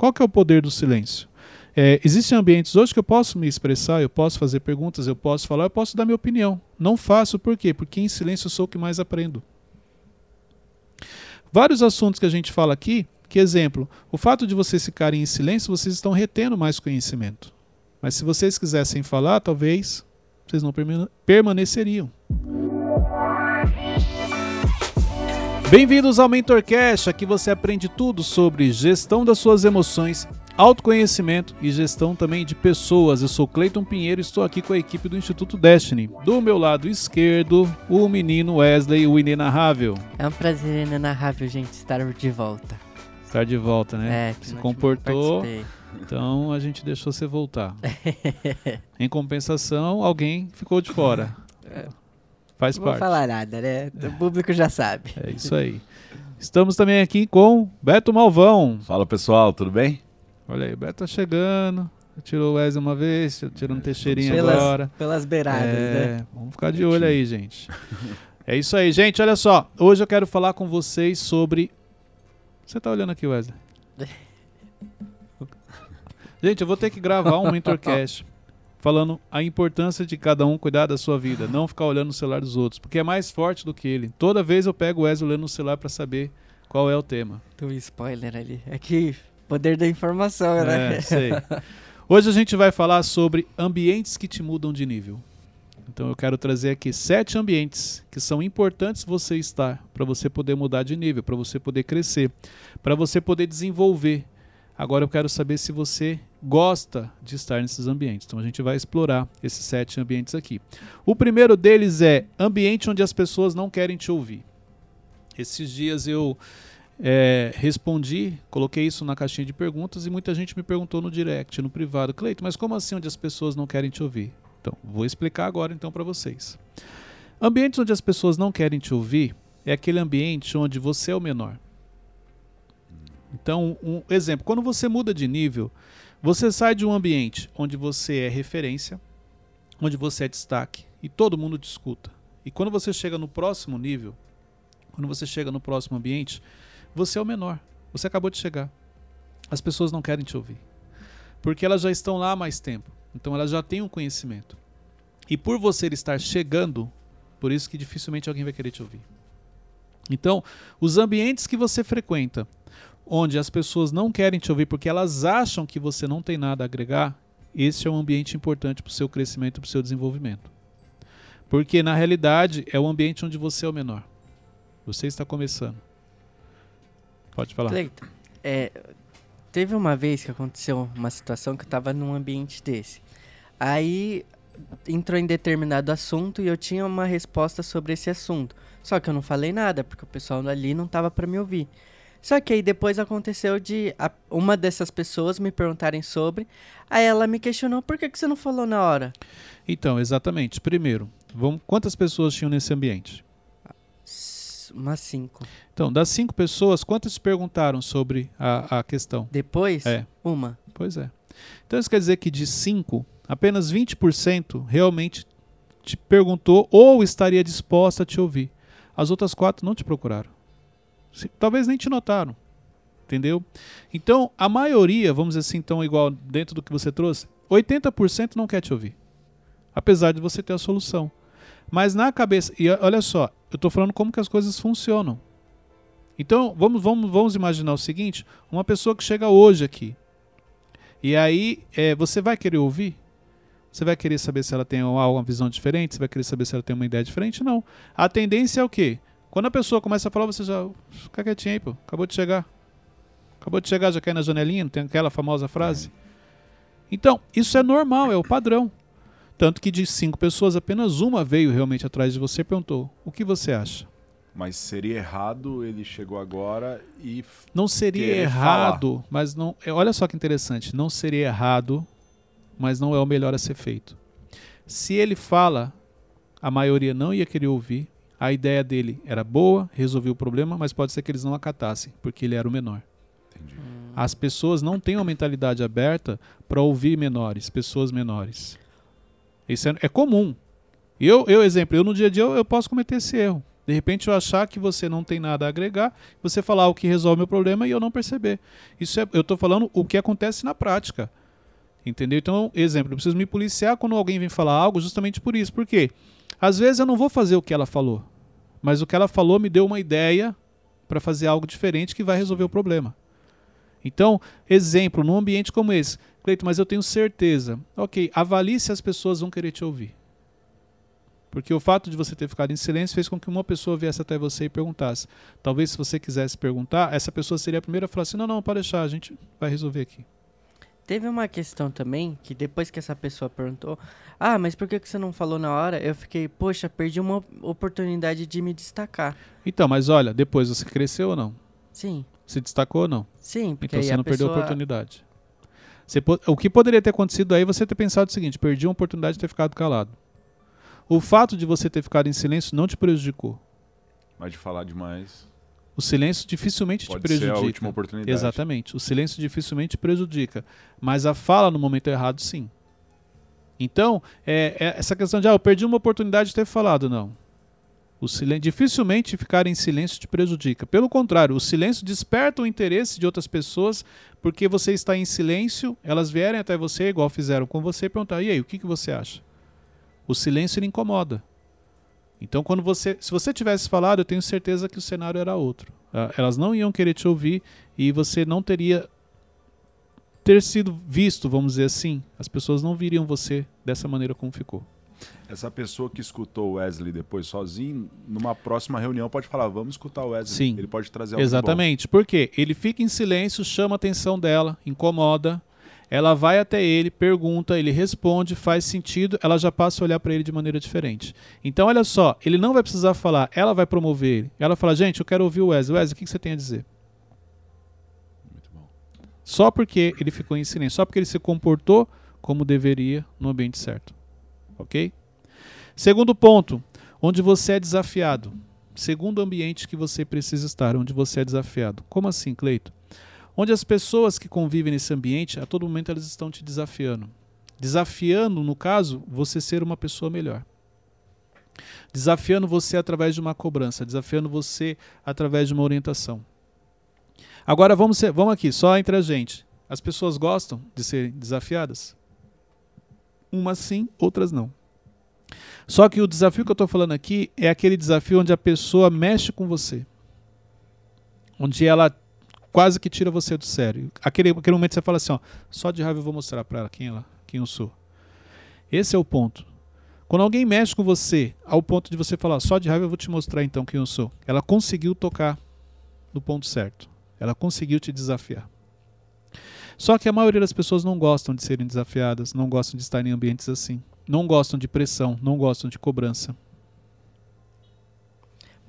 Qual que é o poder do silêncio? É, existem ambientes hoje que eu posso me expressar, eu posso fazer perguntas, eu posso falar, eu posso dar minha opinião. Não faço por quê? Porque em silêncio eu sou o que mais aprendo. Vários assuntos que a gente fala aqui, que exemplo, o fato de vocês ficarem em silêncio, vocês estão retendo mais conhecimento. Mas se vocês quisessem falar, talvez vocês não permaneceriam. Bem-vindos ao MentorCast, aqui você aprende tudo sobre gestão das suas emoções, autoconhecimento e gestão também de pessoas. Eu sou Cleiton Pinheiro e estou aqui com a equipe do Instituto Destiny. Do meu lado esquerdo, o menino Wesley, o inenarrável. É um prazer inenarrável, gente, estar de volta. Estar de volta, né? É, Se comportou. Então a gente deixou você voltar. em compensação, alguém ficou de fora. É. Faz não parte. Não vou falar nada, né? O público já sabe. É isso aí. Estamos também aqui com Beto Malvão. Fala pessoal, tudo bem? Olha aí, o Beto tá chegando. Tirou o Wesley uma vez, tirou um Teixeirinha pelas, agora. Pelas beiradas, é, né? Vamos ficar de olho aí, gente. é isso aí, gente. Olha só. Hoje eu quero falar com vocês sobre. Você tá olhando aqui, Wesley? gente, eu vou ter que gravar um Mentorcast falando a importância de cada um cuidar da sua vida, não ficar olhando o celular dos outros, porque é mais forte do que ele. Toda vez eu pego o Wesley olhando no celular para saber qual é o tema. Tu spoiler ali. É que poder da informação, né? É, sei. Hoje a gente vai falar sobre ambientes que te mudam de nível. Então eu quero trazer aqui sete ambientes que são importantes você estar para você poder mudar de nível, para você poder crescer, para você poder desenvolver. Agora eu quero saber se você gosta de estar nesses ambientes. Então a gente vai explorar esses sete ambientes aqui. O primeiro deles é ambiente onde as pessoas não querem te ouvir. Esses dias eu é, respondi, coloquei isso na caixinha de perguntas e muita gente me perguntou no direct, no privado, Cleito, mas como assim onde as pessoas não querem te ouvir? Então, vou explicar agora então para vocês. Ambientes onde as pessoas não querem te ouvir é aquele ambiente onde você é o menor. Então, um exemplo, quando você muda de nível, você sai de um ambiente onde você é referência, onde você é destaque e todo mundo te escuta. E quando você chega no próximo nível, quando você chega no próximo ambiente, você é o menor. Você acabou de chegar. As pessoas não querem te ouvir. Porque elas já estão lá há mais tempo. Então elas já têm um conhecimento. E por você estar chegando, por isso que dificilmente alguém vai querer te ouvir. Então, os ambientes que você frequenta, onde as pessoas não querem te ouvir porque elas acham que você não tem nada a agregar, esse é um ambiente importante para o seu crescimento para o seu desenvolvimento. Porque na realidade é o ambiente onde você é o menor. Você está começando. Pode falar. É, teve uma vez que aconteceu uma situação que eu estava num ambiente desse. Aí entrou em determinado assunto e eu tinha uma resposta sobre esse assunto. Só que eu não falei nada, porque o pessoal ali não estava para me ouvir. Só que aí depois aconteceu de a, uma dessas pessoas me perguntarem sobre, aí ela me questionou por que, que você não falou na hora. Então, exatamente. Primeiro, vamos, quantas pessoas tinham nesse ambiente? Umas cinco. Então, das cinco pessoas, quantas perguntaram sobre a, a questão? Depois? É. Uma. Pois é. Então isso quer dizer que de cinco, apenas 20% realmente te perguntou ou estaria disposta a te ouvir. As outras quatro não te procuraram talvez nem te notaram. Entendeu? Então, a maioria, vamos dizer assim, então, igual dentro do que você trouxe, 80% não quer te ouvir. Apesar de você ter a solução. Mas na cabeça, e olha só, eu estou falando como que as coisas funcionam. Então, vamos, vamos, vamos imaginar o seguinte: uma pessoa que chega hoje aqui, e aí é, você vai querer ouvir? Você vai querer saber se ela tem uma visão diferente? Você vai querer saber se ela tem uma ideia diferente? Não. A tendência é o quê? Quando a pessoa começa a falar, você já. Fica quietinho aí, pô. Acabou de chegar. Acabou de chegar, já cai na janelinha, não tem aquela famosa frase. Então, isso é normal, é o padrão. Tanto que de cinco pessoas, apenas uma veio realmente atrás de você e perguntou: o que você acha? Mas seria errado ele chegou agora e. Não seria errado, falar. mas não. É, olha só que interessante. Não seria errado, mas não é o melhor a ser feito. Se ele fala, a maioria não ia querer ouvir, a ideia dele era boa, resolveu o problema, mas pode ser que eles não acatassem, porque ele era o menor. Entendi. As pessoas não têm uma mentalidade aberta para ouvir menores, pessoas menores. Isso é, é comum. Eu, eu, exemplo, eu no dia a dia eu, eu posso cometer esse erro. De repente eu achar que você não tem nada a agregar, você falar o que resolve meu problema e eu não perceber. Isso é, eu estou falando o que acontece na prática. Entendeu? Então, exemplo, eu preciso me policiar quando alguém vem falar algo justamente por isso. Por quê? Às vezes eu não vou fazer o que ela falou, mas o que ela falou me deu uma ideia para fazer algo diferente que vai resolver o problema. Então, exemplo, num ambiente como esse, Cleito, mas eu tenho certeza. Ok, avalie se as pessoas vão querer te ouvir. Porque o fato de você ter ficado em silêncio fez com que uma pessoa viesse até você e perguntasse. Talvez se você quisesse perguntar, essa pessoa seria a primeira a falar assim: não, não, pode deixar, a gente vai resolver aqui. Teve uma questão também que depois que essa pessoa perguntou: Ah, mas por que você não falou na hora? Eu fiquei, poxa, perdi uma oportunidade de me destacar. Então, mas olha, depois você cresceu ou não? Sim. Se destacou ou não? Sim, porque Então aí você a não perdeu a pessoa- oportunidade. Você po- o que poderia ter acontecido aí é você ter pensado o seguinte: perdi uma oportunidade de ter ficado calado. O fato de você ter ficado em silêncio não te prejudicou. Mas de falar demais O silêncio dificilmente te pode prejudica. ser a última oportunidade. Exatamente. O silêncio dificilmente prejudica. Mas a fala no momento errado, sim. Então, é, é essa questão de, ah, eu perdi uma oportunidade de ter falado, não. O silêncio, dificilmente ficar em silêncio te prejudica. Pelo contrário, o silêncio desperta o interesse de outras pessoas, porque você está em silêncio, elas vierem até você, igual fizeram com você, e perguntar, e aí, o que, que você acha? O silêncio ele incomoda. Então, quando você, se você tivesse falado, eu tenho certeza que o cenário era outro. Ah, Elas não iam querer te ouvir e você não teria ter sido visto, vamos dizer assim. As pessoas não viriam você dessa maneira como ficou. Essa pessoa que escutou o Wesley depois sozinho, numa próxima reunião pode falar, vamos escutar o Wesley. Sim. Ele pode trazer algo. Exatamente. Por quê? Ele fica em silêncio, chama a atenção dela, incomoda. Ela vai até ele, pergunta, ele responde, faz sentido, ela já passa a olhar para ele de maneira diferente. Então, olha só, ele não vai precisar falar, ela vai promover ele. Ela fala, gente, eu quero ouvir o Wesley. Wesley, o que você tem a dizer? Muito bom. Só porque ele ficou em silêncio, só porque ele se comportou como deveria no ambiente certo. Ok? Segundo ponto, onde você é desafiado. Segundo ambiente que você precisa estar, onde você é desafiado. Como assim, Cleito? Onde as pessoas que convivem nesse ambiente, a todo momento elas estão te desafiando. Desafiando, no caso, você ser uma pessoa melhor. Desafiando você através de uma cobrança, desafiando você através de uma orientação. Agora vamos, ser- vamos aqui, só entre a gente. As pessoas gostam de serem desafiadas? Umas sim, outras não. Só que o desafio que eu estou falando aqui é aquele desafio onde a pessoa mexe com você. Onde ela quase que tira você do sério. Aquele, aquele momento você fala assim, ó, só de raiva eu vou mostrar para ela quem ela, quem eu sou. Esse é o ponto. Quando alguém mexe com você, ao ponto de você falar, só de raiva eu vou te mostrar então quem eu sou. Ela conseguiu tocar no ponto certo. Ela conseguiu te desafiar. Só que a maioria das pessoas não gostam de serem desafiadas, não gostam de estar em ambientes assim. Não gostam de pressão, não gostam de cobrança.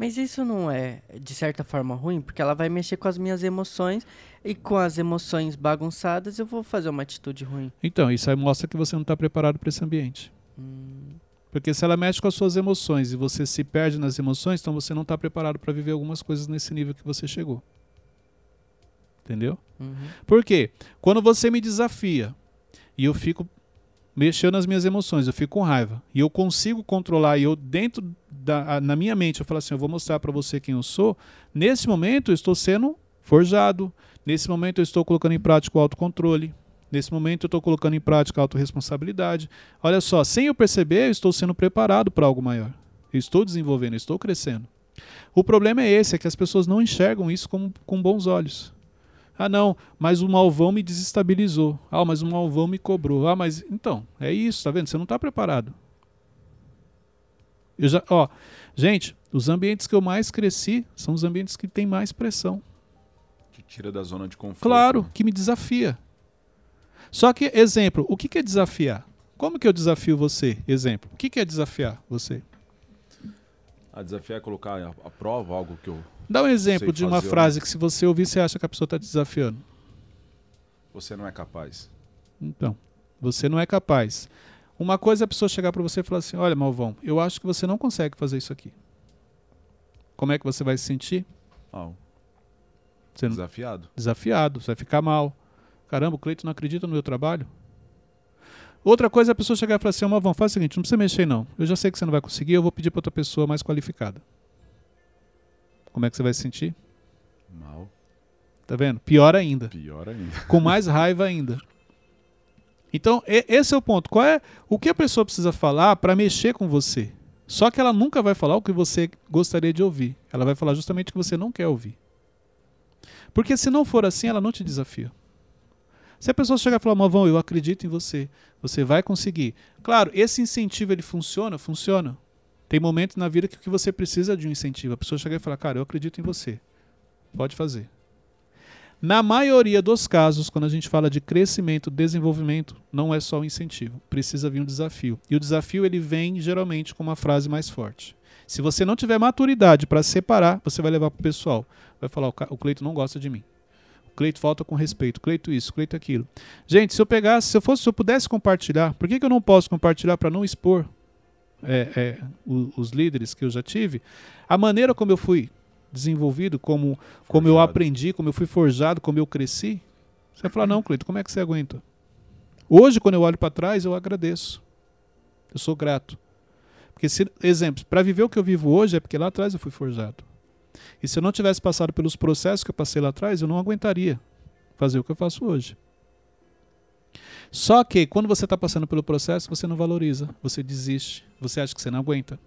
Mas isso não é, de certa forma, ruim, porque ela vai mexer com as minhas emoções e com as emoções bagunçadas eu vou fazer uma atitude ruim. Então, isso aí mostra que você não está preparado para esse ambiente. Hum, Porque se ela mexe com as suas emoções e você se perde nas emoções, então você não está preparado para viver algumas coisas nesse nível que você chegou. Entendeu? uhum. Por quê? Quando você me desafia e eu fico mexendo nas minhas emoções, eu fico com raiva e eu consigo controlar e eu dentro da na minha mente eu falo assim, eu vou mostrar para você quem eu sou. Nesse momento eu estou sendo forjado. Nesse momento eu estou colocando em prática o autocontrole. Nesse momento eu estou colocando em prática a autorresponsabilidade. Olha só, sem eu perceber, eu estou sendo preparado para algo maior. Eu estou desenvolvendo, eu estou crescendo. O problema é esse, é que as pessoas não enxergam isso como, com bons olhos. Ah, não, mas o malvão me desestabilizou. Ah, mas o malvão me cobrou. Ah, mas. Então, é isso, tá vendo? Você não está preparado. Eu já, ó, gente, os ambientes que eu mais cresci são os ambientes que têm mais pressão. Te tira da zona de conforto. Claro, que me desafia. Só que, exemplo, o que que é desafiar? Como que eu desafio você? Exemplo, o que que é desafiar você? A desafiar é colocar a, a prova algo que eu. Dá um exemplo Sei de uma frase que se você ouvir, você acha que a pessoa está te desafiando. Você não é capaz. Então, você não é capaz. Uma coisa é a pessoa chegar para você e falar assim: Olha, Malvão, eu acho que você não consegue fazer isso aqui. Como é que você vai se sentir? Não- desafiado. desafiado, você vai ficar mal. Caramba, o Cleiton não acredita no meu trabalho? Outra coisa é a pessoa chegar e falar assim: Malvão, faz o seguinte, não precisa mexer não. Eu já sei que você não vai conseguir, eu vou pedir para outra pessoa mais qualificada. Como é que você vai se sentir? Mal. Tá vendo? Pior ainda. Pior ainda. Com mais raiva ainda. Então, esse é o ponto. Qual é o que a pessoa precisa falar para mexer com você? Só que ela nunca vai falar o que você gostaria de ouvir. Ela vai falar justamente o que você não quer ouvir. Porque se não for assim, ela não te desafia. Se a pessoa chegar e falar, Mavão, eu acredito em você, você vai conseguir. Claro, esse incentivo ele funciona? Funciona. Tem momentos na vida que que você precisa de um incentivo. A pessoa chegar e falar, cara, eu acredito em você. Pode fazer. Na maioria dos casos, quando a gente fala de crescimento, desenvolvimento, não é só o incentivo, precisa vir um desafio. E o desafio ele vem geralmente com uma frase mais forte. Se você não tiver maturidade para separar, você vai levar para o pessoal. Vai falar: o, Cleito não gosta de mim. O Cleito falta com respeito. Cleito isso, Cleito aquilo. Gente, se eu pegasse, se eu fosse, se eu pudesse compartilhar, por que, que eu não posso compartilhar para não expor é, é, os líderes que eu já tive? A maneira como eu fui desenvolvido, como como eu aprendi, como eu fui forjado, como eu cresci. Você vai falar, não, Cleito, como é que você aguenta? Hoje, quando eu olho para trás, eu agradeço. Eu sou grato. Porque, se, exemplos, para viver o que eu vivo hoje é porque lá atrás eu fui forjado. E se eu não tivesse passado pelos processos que eu passei lá atrás, eu não aguentaria fazer o que eu faço hoje. Só que quando você está passando pelo processo, você não valoriza, você desiste, você acha que você não aguenta.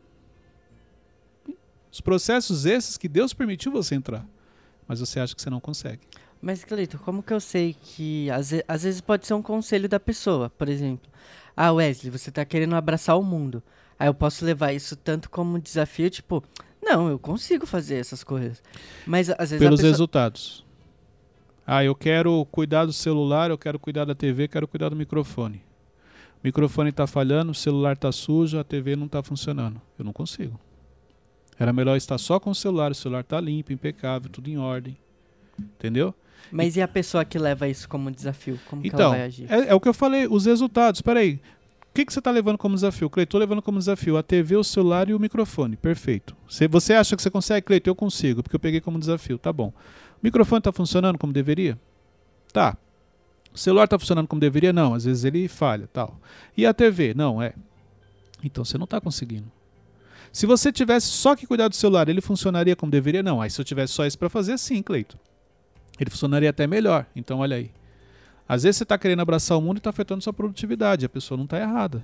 Os processos esses que Deus permitiu você entrar, mas você acha que você não consegue. Mas, Cleito, como que eu sei que às, às vezes pode ser um conselho da pessoa, por exemplo. Ah, Wesley, você tá querendo abraçar o mundo. Aí eu posso levar isso tanto como desafio, tipo, não, eu consigo fazer essas coisas. Mas às vezes pelos pessoa... resultados. Ah, eu quero cuidar do celular, eu quero cuidar da TV, quero cuidar do microfone. O microfone está falhando, o celular está sujo, a TV não está funcionando. Eu não consigo. Era melhor estar só com o celular, o celular está limpo, impecável, tudo em ordem. Entendeu? Mas e a pessoa que leva isso como desafio? Como que ela Então, vai agir? é, é o que eu falei, os resultados. Peraí, o que, que você está levando como desafio? Cleiton, estou levando como desafio a TV, o celular e o microfone. Perfeito. Se você acha que você consegue, Cleiton, eu consigo, porque eu peguei como desafio. Tá bom. Microfone está funcionando como deveria? Tá. O celular está funcionando como deveria? Não. Às vezes ele falha, tal. E a TV? Não, é. Então você não está conseguindo. Se você tivesse só que cuidar do celular, ele funcionaria como deveria? Não. Aí se eu tivesse só isso para fazer, sim, Cleiton. Ele funcionaria até melhor. Então olha aí. Às vezes você está querendo abraçar o mundo e está afetando sua produtividade. A pessoa não está errada.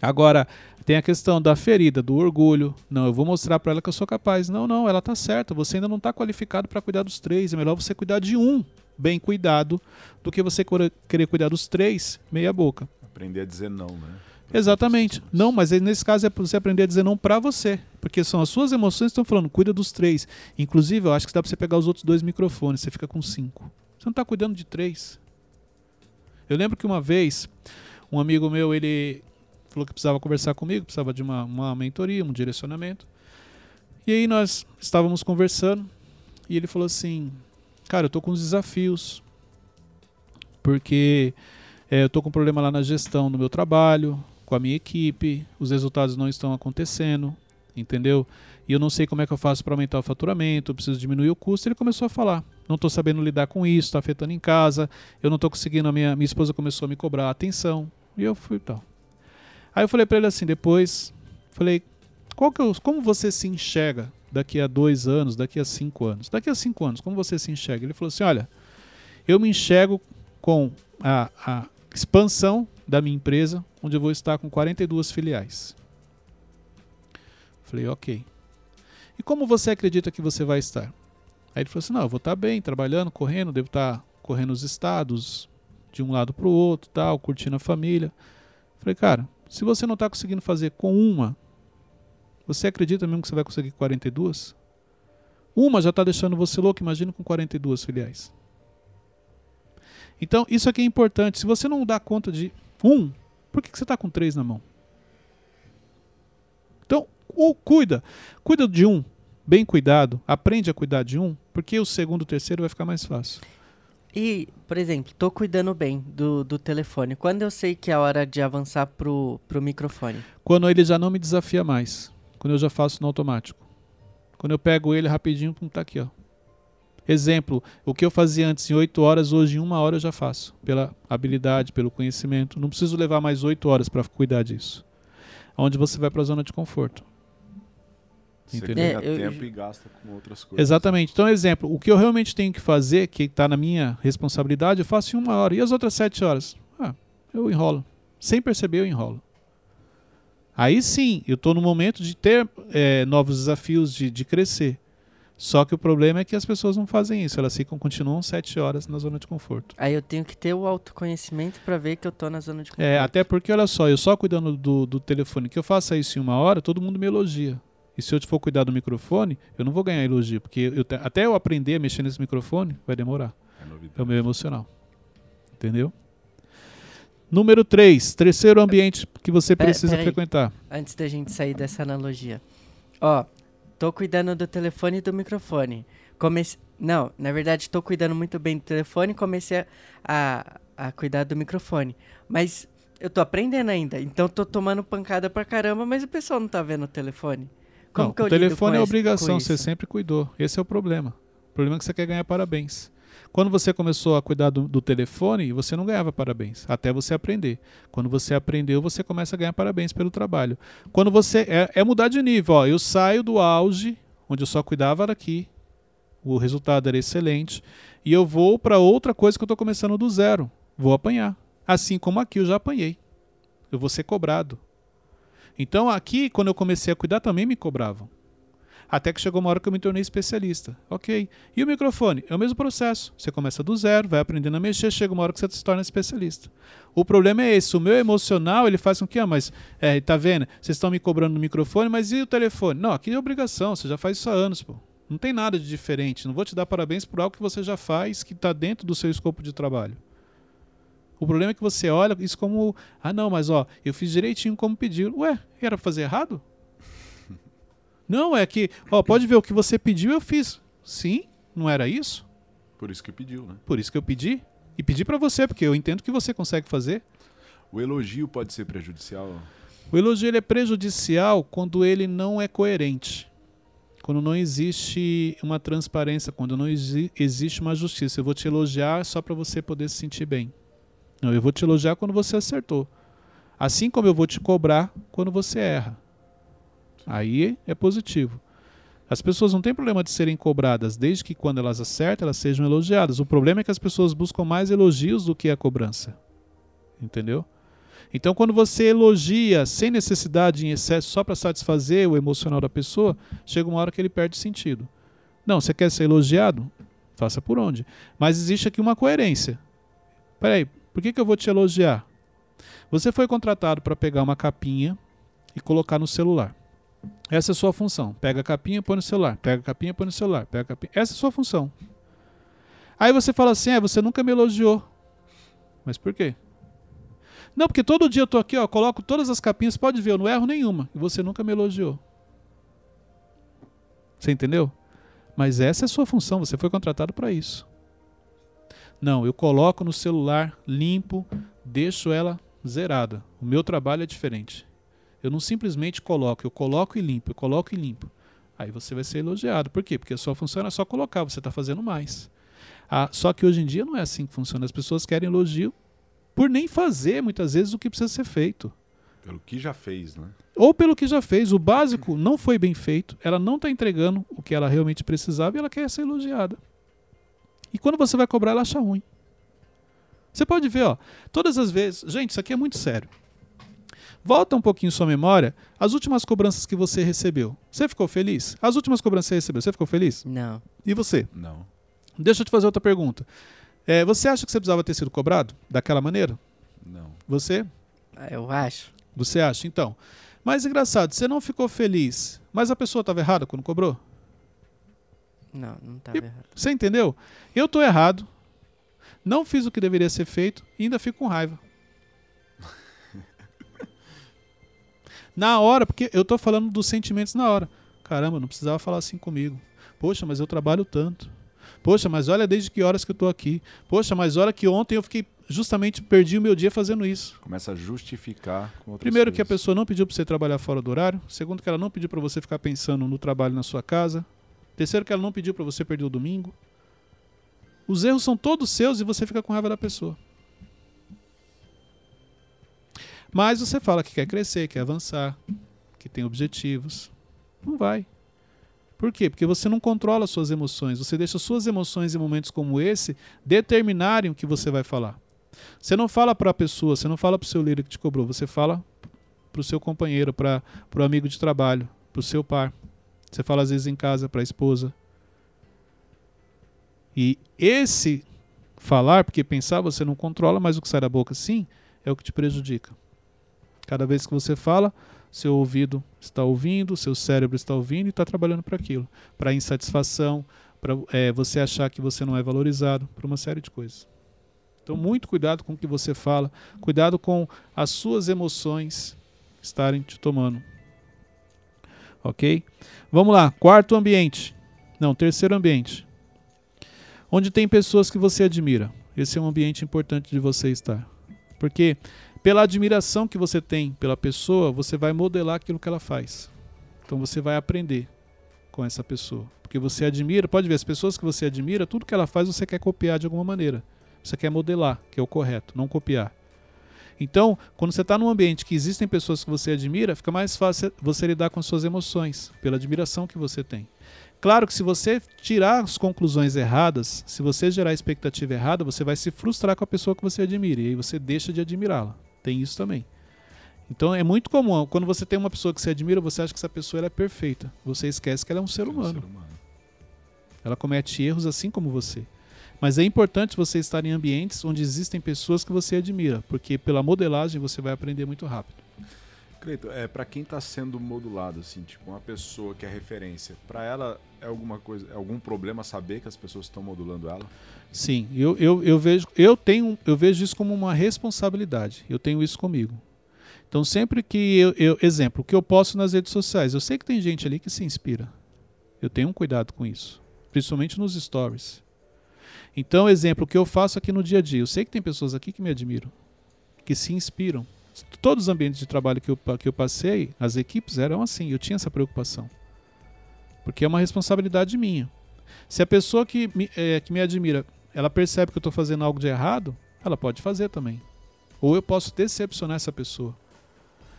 Agora, tem a questão da ferida, do orgulho. Não, eu vou mostrar para ela que eu sou capaz. Não, não, ela está certa. Você ainda não está qualificado para cuidar dos três. É melhor você cuidar de um bem cuidado do que você querer cuidar dos três meia boca. Aprender a dizer não, né? Exatamente. Não, mas nesse caso é você aprender a dizer não para você. Porque são as suas emoções que estão falando, cuida dos três. Inclusive, eu acho que dá para você pegar os outros dois microfones, você fica com cinco. Você não está cuidando de três. Eu lembro que uma vez, um amigo meu, ele falou que precisava conversar comigo, precisava de uma, uma mentoria, um direcionamento. E aí nós estávamos conversando e ele falou assim, cara, eu tô com uns desafios. Porque é, eu tô com um problema lá na gestão do meu trabalho, com a minha equipe, os resultados não estão acontecendo, entendeu? E eu não sei como é que eu faço para aumentar o faturamento, eu preciso diminuir o custo. Ele começou a falar: não estou sabendo lidar com isso, está afetando em casa, eu não estou conseguindo. A minha, minha esposa começou a me cobrar atenção. E eu fui tal. Aí eu falei para ele assim: depois, falei, qual que eu, como você se enxerga daqui a dois anos, daqui a cinco anos? Daqui a cinco anos, como você se enxerga? Ele falou assim: olha, eu me enxergo com a, a expansão da minha empresa, onde eu vou estar com 42 filiais. Falei, ok. E como você acredita que você vai estar? Aí ele falou assim: não, eu vou estar bem, trabalhando, correndo, devo estar correndo os estados, de um lado para o outro, tal, curtindo a família. Falei, cara, se você não está conseguindo fazer com uma, você acredita mesmo que você vai conseguir 42? Uma já está deixando você louco, imagina com 42 filiais. Então, isso aqui é importante. Se você não dá conta de um, por que, que você está com três na mão? Então, ou cuida. Cuida de um, bem cuidado. Aprende a cuidar de um, porque o segundo o terceiro vai ficar mais fácil. E, por exemplo, tô cuidando bem do, do telefone. Quando eu sei que é hora de avançar pro, pro microfone? Quando ele já não me desafia mais. Quando eu já faço no automático. Quando eu pego ele rapidinho, pum, tá aqui, ó. Exemplo, o que eu fazia antes em 8 horas, hoje em uma hora eu já faço. Pela habilidade, pelo conhecimento. Não preciso levar mais 8 horas para cuidar disso. Onde você vai para a zona de conforto. Você Entendeu? ganha É, eu- tempo e gasta com outras coisas. Exatamente. Então, exemplo, o que eu realmente tenho que fazer, que está na minha responsabilidade, eu faço em uma hora. E as outras sete horas? Ah, eu enrolo. Sem perceber, eu enrolo. Aí sim, eu estou no momento de ter eh, novos desafios, de, de crescer. Só que o problema é que as pessoas não fazem isso, elas ficam, continuam sete horas na zona de conforto. Aí eu tenho que ter o autoconhecimento pra ver que eu tô na zona de conforto. É, até porque, olha só, eu só cuidando do, do telefone, que eu faça isso em uma hora, todo mundo me elogia. E se eu for cuidar do microfone, eu não vou ganhar elogio, porque eu te- até eu aprender a mexer nesse microfone, vai demorar. É. É o meu emocional. Entendeu? Número 3, terceiro ambiente que você Pera- precisa frequentar. Antes da gente sair dessa analogia. Ó, tô cuidando do telefone e do microfone. Comecei... Não, na verdade, tô cuidando muito bem do telefone e comecei a, a, a cuidar do microfone. Mas eu tô aprendendo ainda, então tô tomando pancada pra caramba, mas o pessoal não tá vendo o telefone. Como não, o telefone é obrigação, você sempre cuidou. Esse é o problema. O problema é que você quer ganhar parabéns. Quando você começou a cuidar do, do telefone, você não ganhava parabéns, até você aprender. Quando você aprendeu, você começa a ganhar parabéns pelo trabalho. Quando você. É, é mudar de nível. Ó, eu saio do auge, onde eu só cuidava daqui, o resultado era excelente, e eu vou para outra coisa que eu estou começando do zero. Vou apanhar. Assim como aqui eu já apanhei. Eu vou ser cobrado. Então aqui, quando eu comecei a cuidar, também me cobravam. Até que chegou uma hora que eu me tornei especialista. Ok. E o microfone? É o mesmo processo. Você começa do zero, vai aprendendo a mexer, chega uma hora que você se torna especialista. O problema é esse. O meu emocional, ele faz com que, ah, mas, é, tá vendo? Vocês estão me cobrando no microfone, mas e o telefone? Não, aqui é obrigação. Você já faz isso há anos, pô. Não tem nada de diferente. Não vou te dar parabéns por algo que você já faz, que está dentro do seu escopo de trabalho. O problema é que você olha isso como, ah, não, mas ó, eu fiz direitinho como pediu. Ué, era pra fazer errado? Não, é que, ó, pode ver o que você pediu, eu fiz. Sim, não era isso? Por isso que pediu, né? Por isso que eu pedi. E pedi pra você, porque eu entendo que você consegue fazer. O elogio pode ser prejudicial. O elogio ele é prejudicial quando ele não é coerente. Quando não existe uma transparência, quando não exi- existe uma justiça. Eu vou te elogiar só para você poder se sentir bem. Não, eu vou te elogiar quando você acertou. Assim como eu vou te cobrar quando você erra. Aí é positivo. As pessoas não têm problema de serem cobradas, desde que quando elas acertam, elas sejam elogiadas. O problema é que as pessoas buscam mais elogios do que a cobrança. Entendeu? Então, quando você elogia sem necessidade em excesso, só para satisfazer o emocional da pessoa, chega uma hora que ele perde sentido. Não, você quer ser elogiado? Faça por onde. Mas existe aqui uma coerência. Peraí, por que, que eu vou te elogiar? Você foi contratado para pegar uma capinha e colocar no celular. Essa é a sua função. Pega a capinha, põe no celular. Pega a capinha, põe no celular. Pega a capinha. Essa é a sua função. Aí você fala assim: é, você nunca me elogiou. Mas por quê? Não, porque todo dia eu tô aqui, ó, coloco todas as capinhas, pode ver, eu não erro nenhuma. E você nunca me elogiou. Você entendeu? Mas essa é a sua função, você foi contratado para isso. Não, eu coloco no celular limpo, deixo ela zerada. O meu trabalho é diferente. Eu não simplesmente coloco, eu coloco e limpo, eu coloco e limpo. Aí você vai ser elogiado. Por quê? Porque a sua função é só colocar, você está fazendo mais. Ah, só que hoje em dia não é assim que funciona. As pessoas querem elogio por nem fazer, muitas vezes, o que precisa ser feito. Pelo que já fez, né? Ou pelo que já fez. O básico não foi bem feito, ela não está entregando o que ela realmente precisava e ela quer ser elogiada. E quando você vai cobrar, ela acha ruim. Você pode ver, ó, todas as vezes. Gente, isso aqui é muito sério. Volta um pouquinho sua memória. As últimas cobranças que você recebeu. Você ficou feliz? As últimas cobranças que você recebeu, você ficou feliz? Não. E você? Não. Deixa eu te fazer outra pergunta. É, você acha que você precisava ter sido cobrado daquela maneira? Não. Você? Ah, Eu acho. Você acha? Então. Mas engraçado, você não ficou feliz, mas a pessoa estava errada quando cobrou? Não, não tava E- errado. Você entendeu? Eu tô errado, não fiz o que deveria ser feito e ainda fico com raiva. na hora, porque eu tô falando dos sentimentos na hora. Caramba, não precisava falar assim comigo. Poxa, mas eu trabalho tanto. Poxa, mas olha desde que horas que eu tô aqui. Poxa, mas olha que ontem eu fiquei justamente perdi o meu dia fazendo isso. Começa a justificar com Primeiro que a coisas. pessoa não pediu para você trabalhar fora do horário. Segundo que ela não pediu para você ficar pensando no trabalho na sua casa. Terceiro que ela não pediu para você perder o domingo. Os erros são todos seus e você fica com raiva da pessoa. Mas você fala que quer crescer, quer avançar, que tem objetivos. Não vai. Por quê? Porque você não controla suas emoções. Você deixa suas emoções em momentos como esse determinarem o que você vai falar. Você não fala para a pessoa, você não fala para o seu líder que te cobrou, você fala para o seu companheiro, para o amigo de trabalho, para o seu par. Você fala às vezes em casa para a esposa. E esse falar, porque pensar você não controla, mas o que sai da boca sim, é o que te prejudica. Cada vez que você fala, seu ouvido está ouvindo, seu cérebro está ouvindo e está trabalhando para aquilo, para insatisfação, para é, você achar que você não é valorizado, para uma série de coisas. Então, muito cuidado com o que você fala, cuidado com as suas emoções estarem te tomando. Ok? Vamos lá, quarto ambiente. Não, terceiro ambiente. Onde tem pessoas que você admira. Esse é um ambiente importante de você estar. Porque pela admiração que você tem pela pessoa, você vai modelar aquilo que ela faz. Então você vai aprender com essa pessoa. Porque você admira, pode ver, as pessoas que você admira, tudo que ela faz você quer copiar de alguma maneira. Você quer modelar, que é o correto, não copiar. Então, quando você está num ambiente que existem pessoas que você admira, fica mais fácil você lidar com suas emoções, pela admiração que você tem. Claro que se você tirar as conclusões erradas, se você gerar a expectativa errada, você vai se frustrar com a pessoa que você admira e aí você deixa de admirá-la. Tem isso também. Então é muito comum, quando você tem uma pessoa que você admira, você acha que essa pessoa é perfeita. Você esquece que ela é um ser. É um ser humano. Ela comete erros assim como você. Mas é importante você estar em ambientes onde existem pessoas que você admira, porque pela modelagem você vai aprender muito rápido. Cleito, é, para quem está sendo modulado, assim, tipo, uma pessoa que é referência, para ela é alguma coisa, é algum problema saber que as pessoas estão modulando ela? Sim, eu, eu, eu vejo, eu tenho, eu vejo isso como uma responsabilidade. Eu tenho isso comigo. Então sempre que eu, eu exemplo, o que eu posto nas redes sociais, eu sei que tem gente ali que se inspira. Eu tenho um cuidado com isso, principalmente nos stories. Então, exemplo, o que eu faço aqui no dia a dia, eu sei que tem pessoas aqui que me admiram, que se inspiram todos os ambientes de trabalho que eu, que eu passei, as equipes eram assim, eu tinha essa preocupação. Porque é uma responsabilidade minha. Se a pessoa que me, é, que me admira, ela percebe que eu estou fazendo algo de errado, ela pode fazer também. Ou eu posso decepcionar essa pessoa.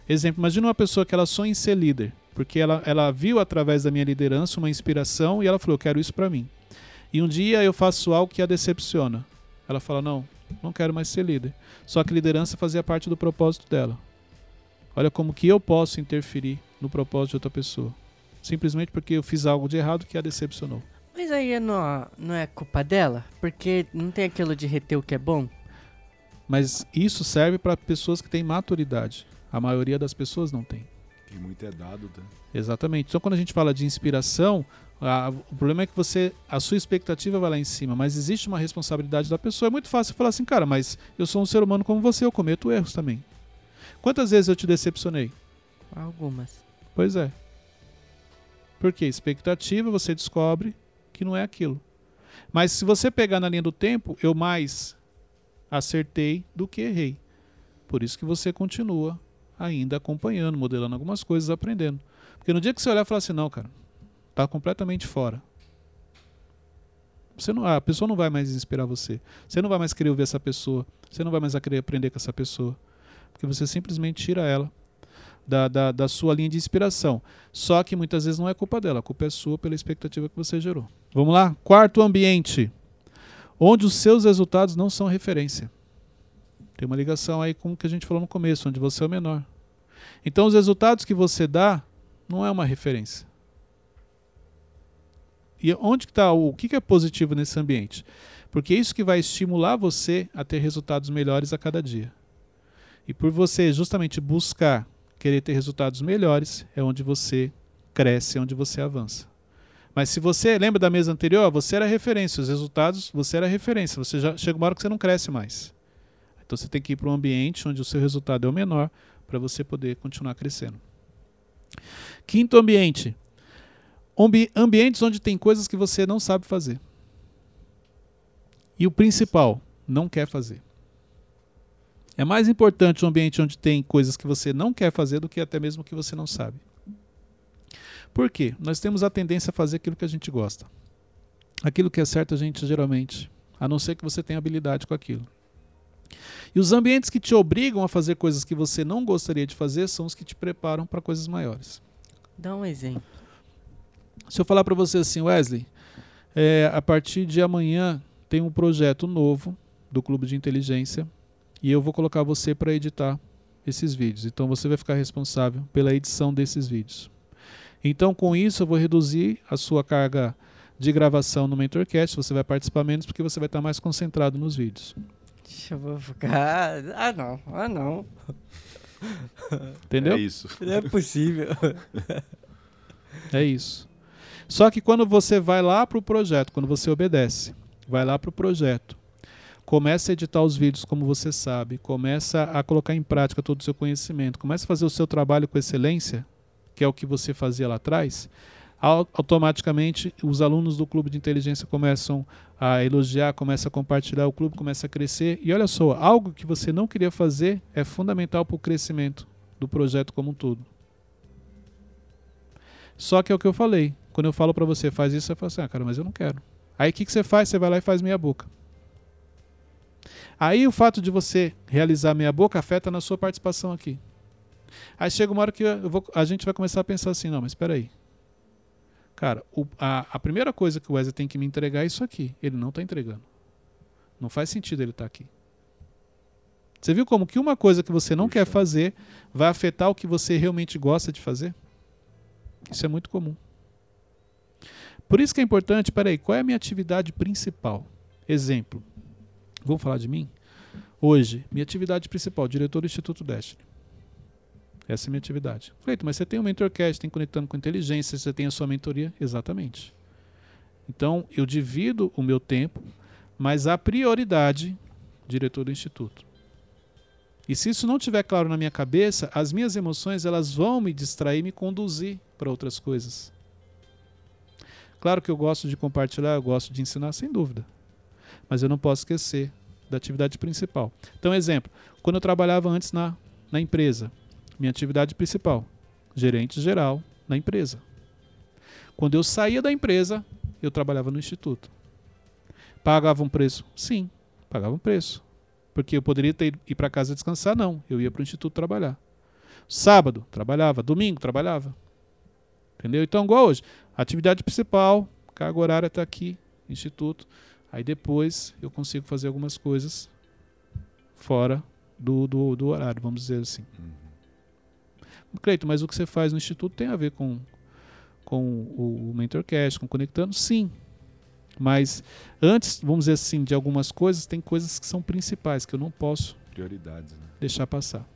Exemplo, imagina uma pessoa que ela sonha em ser líder, porque ela, ela viu através da minha liderança uma inspiração e ela falou, eu quero isso para mim. E um dia eu faço algo que a decepciona. Ela fala, não, não quero mais ser líder. Só que liderança fazia parte do propósito dela. Olha como que eu posso interferir no propósito de outra pessoa. Simplesmente porque eu fiz algo de errado que a decepcionou. Mas aí não, não é culpa dela? Porque não tem aquilo de reter o que é bom? Mas isso serve para pessoas que têm maturidade. A maioria das pessoas não tem. E muito é dado, tá? Exatamente. Então, quando a gente fala de inspiração, a, o problema é que você, a sua expectativa vai lá em cima, mas existe uma responsabilidade da pessoa. É muito fácil falar assim, cara, mas eu sou um ser humano como você, eu cometo erros também. Quantas vezes eu te decepcionei? Algumas. Pois é. Porque expectativa você descobre que não é aquilo. Mas se você pegar na linha do tempo, eu mais acertei do que errei. Por isso que você continua ainda acompanhando, modelando algumas coisas, aprendendo. Porque no dia que você olhar e falar assim, não, cara, Está completamente fora. Você não, a pessoa não vai mais inspirar você. Você não vai mais querer ouvir essa pessoa. Você não vai mais querer aprender com essa pessoa. Porque você simplesmente tira ela da, da, da, sua linha de inspiração. Só que muitas vezes não é culpa dela, a culpa é sua pela expectativa que você gerou. Vamos lá? Quarto ambiente. Onde os seus resultados não são referência. Tem uma ligação aí com o que a gente falou no começo, onde você é o menor. Então os resultados que você dá não é uma referência. E onde está o que, que é positivo nesse ambiente? Porque é isso que vai estimular você a ter resultados melhores a cada dia. E por você justamente buscar querer ter resultados melhores, é onde você cresce, é onde você avança. Mas se você lembra da mesa anterior, você era referência, os resultados, você era referência, você já chega uma hora que você não cresce mais. Então você tem que ir para um ambiente onde o seu resultado é o menor para você poder continuar crescendo. Quinto ambiente, ambientes onde tem coisas que você não sabe fazer. E o principal, não quer fazer. É mais importante um ambiente onde tem coisas que você não quer fazer do que até mesmo que você não sabe. Por quê? Nós temos a tendência a fazer aquilo que a gente gosta. Aquilo que é certo a gente geralmente, a não ser que você tenha habilidade com aquilo. E os ambientes que te obrigam a fazer coisas que você não gostaria de fazer são os que te preparam para coisas maiores. Dá um exemplo. Se eu falar para você assim, Wesley, é, a partir de amanhã tem um projeto novo do Clube de Inteligência e eu vou colocar você para editar esses vídeos. Então você vai ficar responsável pela edição desses vídeos. Então com isso eu vou reduzir a sua carga de gravação no MentorCast, você vai participar menos porque você vai estar mais concentrado nos vídeos. Deixa eu vou ficar. Ah, não. Ah, não. Entendeu? É isso. Não é possível. É isso. Só que quando você vai lá para o projeto, quando você obedece, vai lá para o projeto, começa a editar os vídeos como você sabe, começa a colocar em prática todo o seu conhecimento, começa a fazer o seu trabalho com excelência, que é o que você fazia lá atrás, au- automaticamente os alunos do clube de inteligência começam a elogiar, começam a compartilhar, o clube começa a crescer. E olha só, algo que você não queria fazer é fundamental para o crescimento do projeto como um todo. Só que é o que eu falei. Quando eu falo para você, faz isso, você fala assim, ah, cara, mas eu não quero. Aí o que, que você faz? Você vai lá e faz meia boca. Aí o fato de você realizar meia boca afeta na sua participação aqui. Aí chega uma hora que vou- a gente vai começar a pensar assim, não, mas espera aí. Cara, o- a, a primeira coisa que o Wesley tem que me entregar é isso aqui. Ele não está entregando. Não faz sentido ele estar aqui. Você viu como que uma coisa que você não Puxa. quer fazer vai afetar o que você realmente gosta de fazer? Isso é muito comum. Por isso que é importante, peraí, qual é a minha atividade principal? Exemplo. Vou falar de mim? Hoje, minha atividade principal, diretor do Instituto Destiny. Essa é a minha atividade. Cleito, mas você tem o MentorCast, tem Conectando com Inteligência, você tem a sua mentoria? Exatamente. Então, eu divido o meu tempo, mas a prioridade, diretor do Instituto. E se isso não estiver claro na minha cabeça, as minhas emoções elas vão me distrair, me conduzir para outras coisas. Claro que eu gosto de compartilhar, eu gosto de ensinar, sem dúvida. Mas eu não posso esquecer da atividade principal. Então, exemplo, quando eu trabalhava antes na, na empresa, minha atividade principal, gerente geral na empresa. Quando eu saía da empresa, eu trabalhava no instituto. Pagava um preço? Sim, pagava um preço. Porque eu poderia ter, ir para casa descansar? Não, eu ia para o instituto trabalhar. Sábado, trabalhava. Domingo, trabalhava. Entendeu? Então, igual hoje, atividade principal, carga horária está aqui, instituto. Aí depois eu consigo fazer algumas coisas fora do, do, do horário, vamos dizer assim. Cleito, mas o que você faz no instituto tem a ver com, com o, o MentorCast, com Conectando? Sim. Mas antes, vamos dizer assim, de algumas coisas, tem coisas que são principais, que eu não posso Prioridades, né? deixar passar.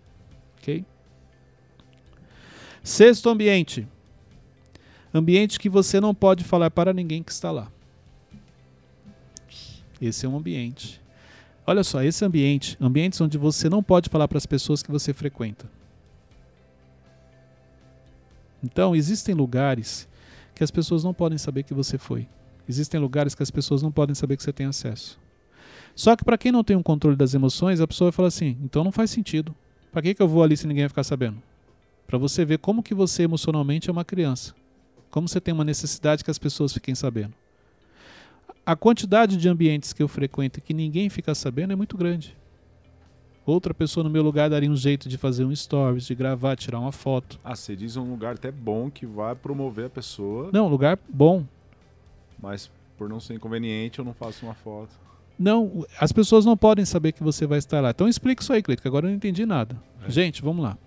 Ok? Sexto ambiente. Ambiente que você não pode falar para ninguém que está lá. Esse é um ambiente. Olha só, esse ambiente, ambientes onde você não pode falar para as pessoas que você frequenta. Então, existem lugares que as pessoas não podem saber que você foi. Existem lugares que as pessoas não podem saber que você tem acesso. Só que para quem não tem um controle das emoções, a pessoa vai falar assim: então não faz sentido. Para que, que eu vou ali se ninguém vai ficar sabendo? Para você ver como que você emocionalmente é uma criança. Como você tem uma necessidade que as pessoas fiquem sabendo. A quantidade de ambientes que eu frequento e que ninguém fica sabendo é muito grande. Outra pessoa no meu lugar daria um jeito de fazer um stories, de gravar, tirar uma foto. Ah, você diz um lugar até bom que vai promover a pessoa, Não, lugar bom. mas por não ser inconveniente eu não faço uma foto. Não, as pessoas não podem saber que você vai estar lá. Então explica isso aí, Cleiton, que agora eu não entendi nada. É. Gente, vamos lá.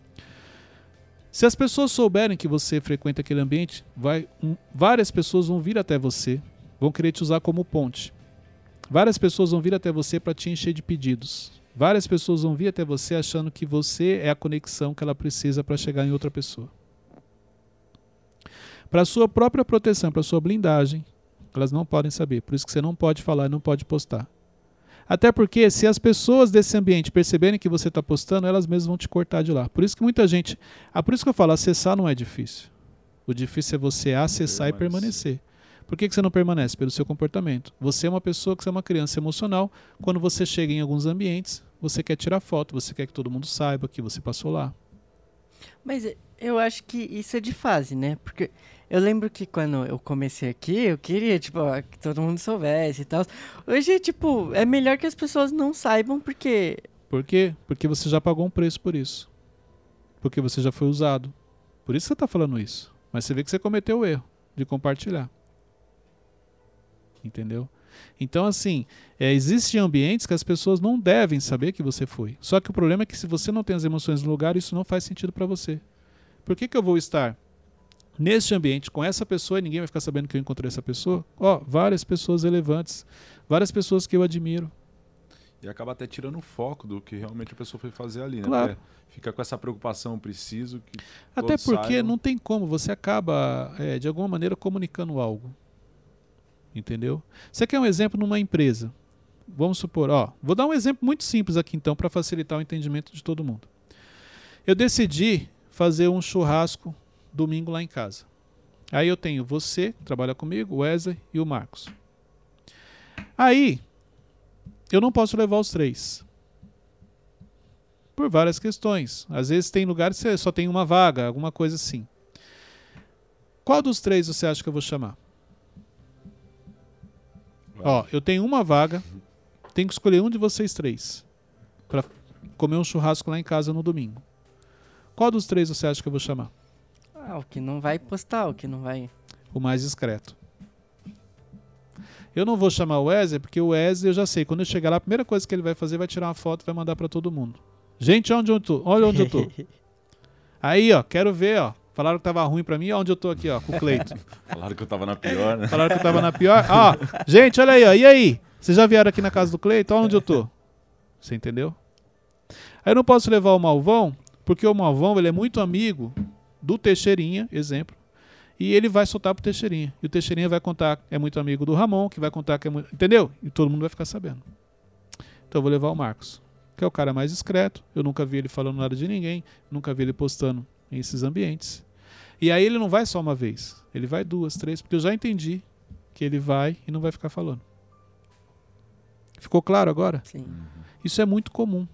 Se as pessoas souberem que você frequenta aquele ambiente, vai, um- várias pessoas vão vir até você, vão querer te usar como ponte. Várias pessoas vão vir até você para te encher de pedidos. Várias pessoas vão vir até você achando que você é a conexão que ela precisa para chegar em outra pessoa. Para sua própria proteção, para sua blindagem, elas não podem saber. Por isso que você não pode falar não pode postar. Até porque se as pessoas desse ambiente perceberem que você está postando, elas mesmas vão te cortar de lá. Por isso que muita gente. Ah, por isso que eu falo, acessar não é difícil. O difícil é você acessar e Permanecer. permanecer. Por que, que você não permanece? Pelo seu comportamento. Você é uma pessoa que você é uma criança emocional. Quando você chega em alguns ambientes, você quer tirar foto, você quer que todo mundo saiba que você passou lá. Mas eu acho que isso é de fase, né? Porque eu lembro que quando eu comecei aqui, eu queria, tipo, ó, que todo mundo soubesse e tal. Hoje, tipo, é melhor que as pessoas não saibam, porque. Por quê? Porque você já pagou um preço por isso. Porque você já foi usado. Por isso você está falando isso. Mas você vê que você cometeu o erro. de compartilhar. Entendeu? Então, assim, é, existem ambientes que as pessoas não devem saber que você foi. Só que o problema é que se você não tem as emoções no lugar, isso não faz sentido para você. Por que, que eu vou estar neste ambiente com essa pessoa e ninguém vai ficar sabendo que eu encontrei essa pessoa? Ó, várias pessoas relevantes, várias pessoas que eu admiro. E acaba até tirando o foco do que realmente a pessoa foi fazer ali, né? Porque fica com essa preocupação, preciso que Até porque saibam. não tem como, você acaba, é, de alguma maneira, comunicando algo. Entendeu? Você quer um exemplo numa empresa? Vamos supor, ó, vou dar um exemplo muito simples aqui então, para facilitar o entendimento de todo mundo. Eu decidi fazer um churrasco domingo lá em casa. Aí eu tenho você, que trabalha comigo, o Wesley e o Marcos. Aí, eu não posso levar os três. Por várias questões. Às vezes tem lugares que você só tem uma vaga, alguma coisa assim. Qual dos três você acha que eu vou chamar? Ó, eu tenho uma vaga, tenho que escolher um de vocês três para comer um churrasco lá em casa no domingo. Qual dos três você acha que eu vou chamar? Ah, o que não vai postar, o que não vai. O mais discreto. Eu não vou chamar o Wesley porque o Wesley eu já sei. Quando eu chegar lá, a primeira coisa que ele vai fazer vai tirar uma foto e vai mandar para todo mundo. Gente, onde eu tô? Olha onde eu tô. Aí, ó, quero ver, ó. Falaram que tava ruim pra mim, ó, onde eu tô aqui, ó, com o Cleito. Falaram que eu tava na pior, né? Falaram que eu tava na pior. Ó, gente, olha aí, ó. E aí? Vocês já vieram aqui na casa do Cleito? Olha onde eu tô. Você entendeu? Aí eu não posso levar o Malvão, porque o Malvão ele é muito amigo do Teixeirinha, exemplo. E ele vai soltar pro Teixeirinha. E o Teixeirinha vai contar que é muito amigo do Ramon, que vai contar que é muito. Entendeu? E todo mundo vai ficar sabendo. Então eu vou levar o Marcos, que é o cara mais discreto. Eu nunca vi ele falando nada de ninguém, nunca vi ele postando em esses ambientes. E aí ele não vai só uma vez, ele vai duas, três, porque eu já entendi que ele vai e não vai ficar falando. Ficou claro agora? Sim. Isso é muito comum.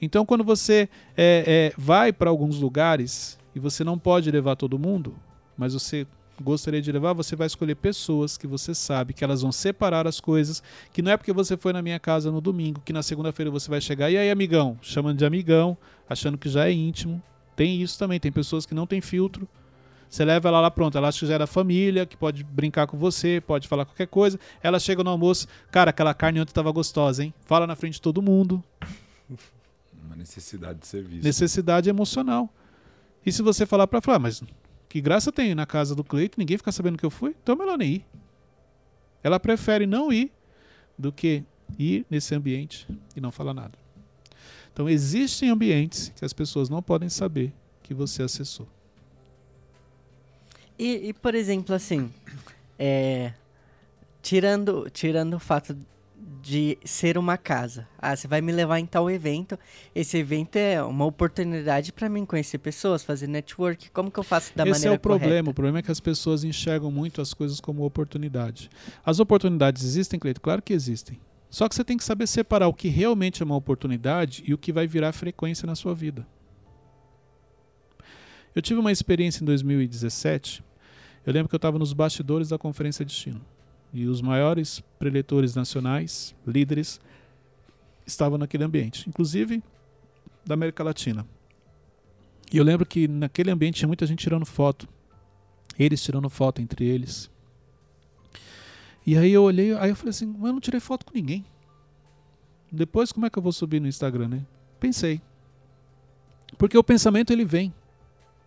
Então, quando você é, é, vai para alguns lugares e você não pode levar todo mundo, mas você gostaria de levar, você vai escolher pessoas que você sabe que elas vão separar as coisas, que não é porque você foi na minha casa no domingo, que na segunda-feira você vai chegar, e aí, amigão? Chamando de amigão, achando que já é íntimo. Tem isso também, tem pessoas que não têm filtro. Você leva ela lá, pronto, ela acha que já é da família, que pode brincar com você, pode falar qualquer coisa. Ela chega no almoço, cara, aquela carne ontem tava gostosa, hein? Fala na frente de todo mundo. Uma necessidade de serviço. Necessidade emocional. E se você falar pra falar, mas que graça tem na casa do Cleiton, ninguém fica sabendo que eu fui, então é melhor nem ir. Ela prefere não ir do que ir nesse ambiente e não falar nada. Então existem ambientes que as pessoas não podem saber que você acessou. E, e, por exemplo, assim, é, tirando, tirando o fato de ser uma casa. Ah, você vai me levar em tal evento. Esse evento é uma oportunidade para mim conhecer pessoas, fazer network. Como que eu faço da Esse maneira é o problema. correta? O problema é que as pessoas enxergam muito as coisas como oportunidade. As oportunidades existem, Cleito? Claro que existem. Só que você tem que saber separar o que realmente é uma oportunidade e o que vai virar frequência na sua vida. Eu tive uma experiência em 2017. Eu lembro que eu estava nos bastidores da Conferência Destino. E os maiores preletores nacionais, líderes, estavam naquele ambiente, inclusive da América Latina. E eu lembro que naquele ambiente tinha muita gente tirando foto. Eles tirando foto entre eles. E aí eu olhei, aí eu falei assim, mas eu não tirei foto com ninguém. Depois como é que eu vou subir no Instagram, né? Pensei. Porque o pensamento ele vem.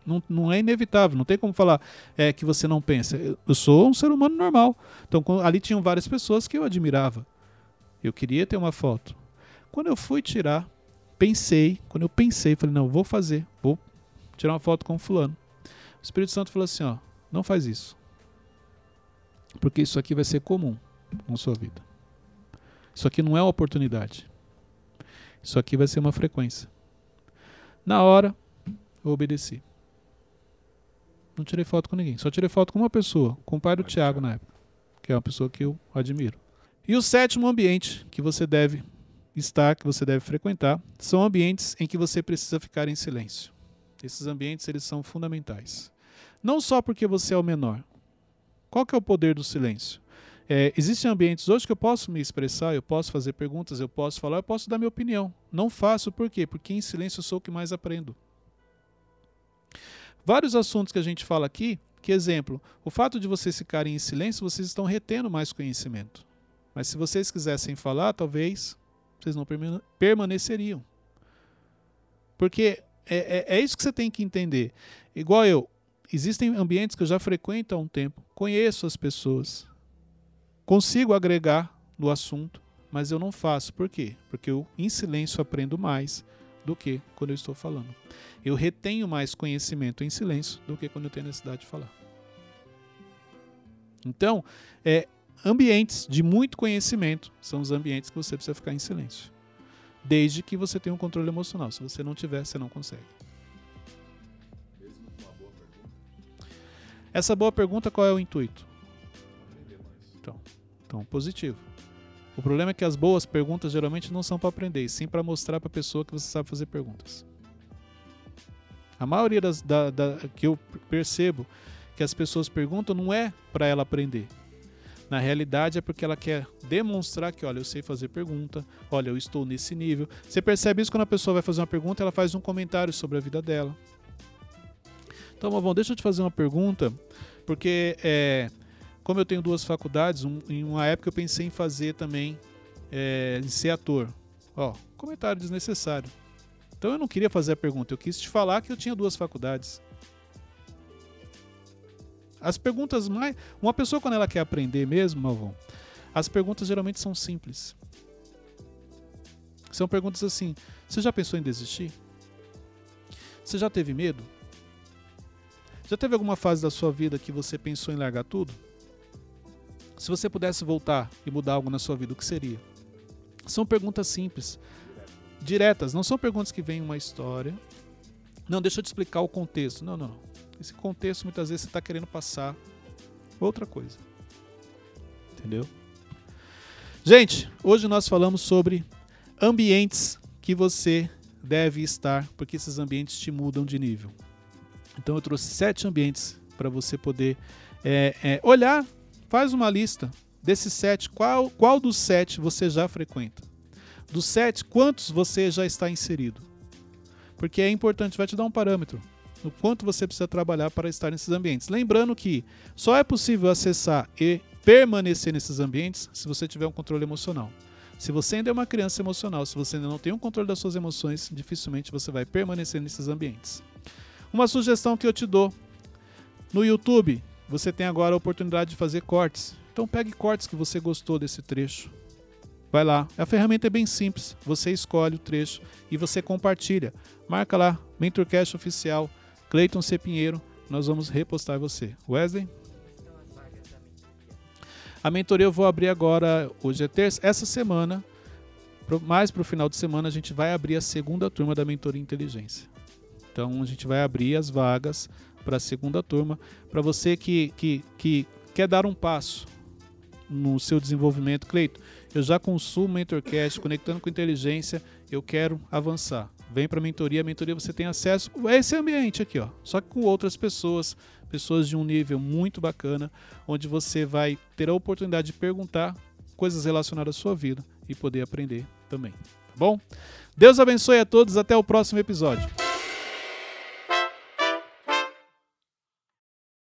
Não, não é inevitável, não tem como falar é, que você não pensa. Eu, sou um ser humano normal. Então ali tinham várias pessoas que eu admirava. Eu queria ter uma foto. Quando eu fui tirar, pensei, quando eu pensei, falei, não, vou fazer, vou tirar uma foto com fulano. O Espírito Santo falou assim, ó, não faz isso. Porque isso aqui vai ser comum na sua vida. Isso aqui não é uma oportunidade. Isso aqui vai ser uma frequência. Na hora, eu obedeci. Não tirei foto com ninguém. Só tirei foto com uma pessoa, com o pai do Tiago Thiago. na época. Que é uma pessoa que eu admiro. E o sétimo ambiente que você deve estar, que você deve frequentar, são ambientes em que você precisa ficar em silêncio. Esses ambientes eles são fundamentais. Não só porque você é o menor. Qual que é o poder do silêncio? É, existem ambientes hoje que eu posso me expressar, eu posso fazer perguntas, eu posso falar, eu posso dar minha opinião. Não faço por quê? Porque em silêncio eu sou o que mais aprendo. Vários assuntos que a gente fala aqui, Que exemplo? O fato de vocês ficarem em silêncio, vocês estão retendo mais conhecimento. Mas se vocês quisessem falar, talvez vocês não permaneceriam. Porque é, é, é, isso que você tem que entender. Igual eu, existem ambientes que eu já frequento há um tempo, conheço as pessoas, consigo agregar no assunto, mas eu não faço. Por quê? Porque eu, em silêncio, aprendo mais do que quando eu estou falando. Eu retenho mais conhecimento em silêncio do que quando eu tenho necessidade de falar. Então, é, ambientes de muito conhecimento são os ambientes que você precisa ficar em silêncio. Desde que você tenha um controle emocional. Se você não tiver, você não consegue. Essa boa pergunta, qual é o intuito? Então, então positivo. O problema é que as boas perguntas geralmente não são para aprender, e sim para mostrar para a pessoa que você sabe fazer perguntas. A maioria das da, da, que eu percebo que as pessoas perguntam não é para ela aprender. Na realidade é porque ela quer demonstrar que, olha, eu sei fazer pergunta, olha, eu estou nesse nível. Você percebe isso quando a pessoa vai fazer uma pergunta, ela faz um comentário sobre a vida dela. Então, Mavão, deixa eu te fazer uma pergunta, porque é, como eu tenho duas faculdades, um, em uma época eu pensei em fazer também, é, em ser ator. Ó, comentário desnecessário. Então eu não queria fazer a pergunta, eu quis te falar que eu tinha duas faculdades. As perguntas mais. Uma pessoa, quando ela quer aprender mesmo, Malvão, as perguntas geralmente são simples. São perguntas assim: você já pensou em desistir? Você já teve medo? Já teve alguma fase da sua vida que você pensou em largar tudo? Se você pudesse voltar e mudar algo na sua vida, o que seria? São perguntas simples, diretas, não são perguntas que vêm uma história. Não, deixa eu te explicar o contexto. Não, não. Esse contexto muitas vezes você está querendo passar outra coisa. Entendeu? Gente, hoje nós falamos sobre ambientes que você deve estar, porque esses ambientes te mudam de nível. Então eu trouxe sete ambientes para você poder é, é, olhar Faz uma lista desses sete, qual, qual dos sete você já frequenta? Dos sete, quantos você já está inserido? Porque é importante, vai te dar um parâmetro no quanto você precisa trabalhar para estar nesses ambientes. Lembrando que só é possível acessar e permanecer nesses ambientes se você tiver um controle emocional. Se você ainda é uma criança emocional, se você ainda não tem um controle das suas emoções, dificilmente você vai permanecer nesses ambientes. Uma sugestão que eu te dou: no YouTube, você tem agora a oportunidade de fazer cortes. Então pegue cortes que você gostou desse trecho. Vai lá. A ferramenta é bem simples. Você escolhe o trecho e você compartilha. Marca lá, Mentorcast Oficial, Cleiton C. Pinheiro. Nós vamos repostar você. Wesley? A mentoria eu vou abrir agora, hoje é terça, essa semana, mais para o final de semana, a gente vai abrir a segunda turma da mentoria inteligência. Então a gente vai abrir as vagas para a segunda turma. Para você que, que, que quer dar um passo no seu desenvolvimento, Cleito, eu já consumo Mentorcast, conectando com inteligência, eu quero avançar. Vem para a mentoria, a mentoria você tem acesso a esse ambiente aqui, ó, só que com outras pessoas, pessoas de um nível muito bacana, onde você vai ter a oportunidade de perguntar coisas relacionadas à sua vida e poder aprender também. Tá bom? Deus abençoe a todos, até o próximo episódio.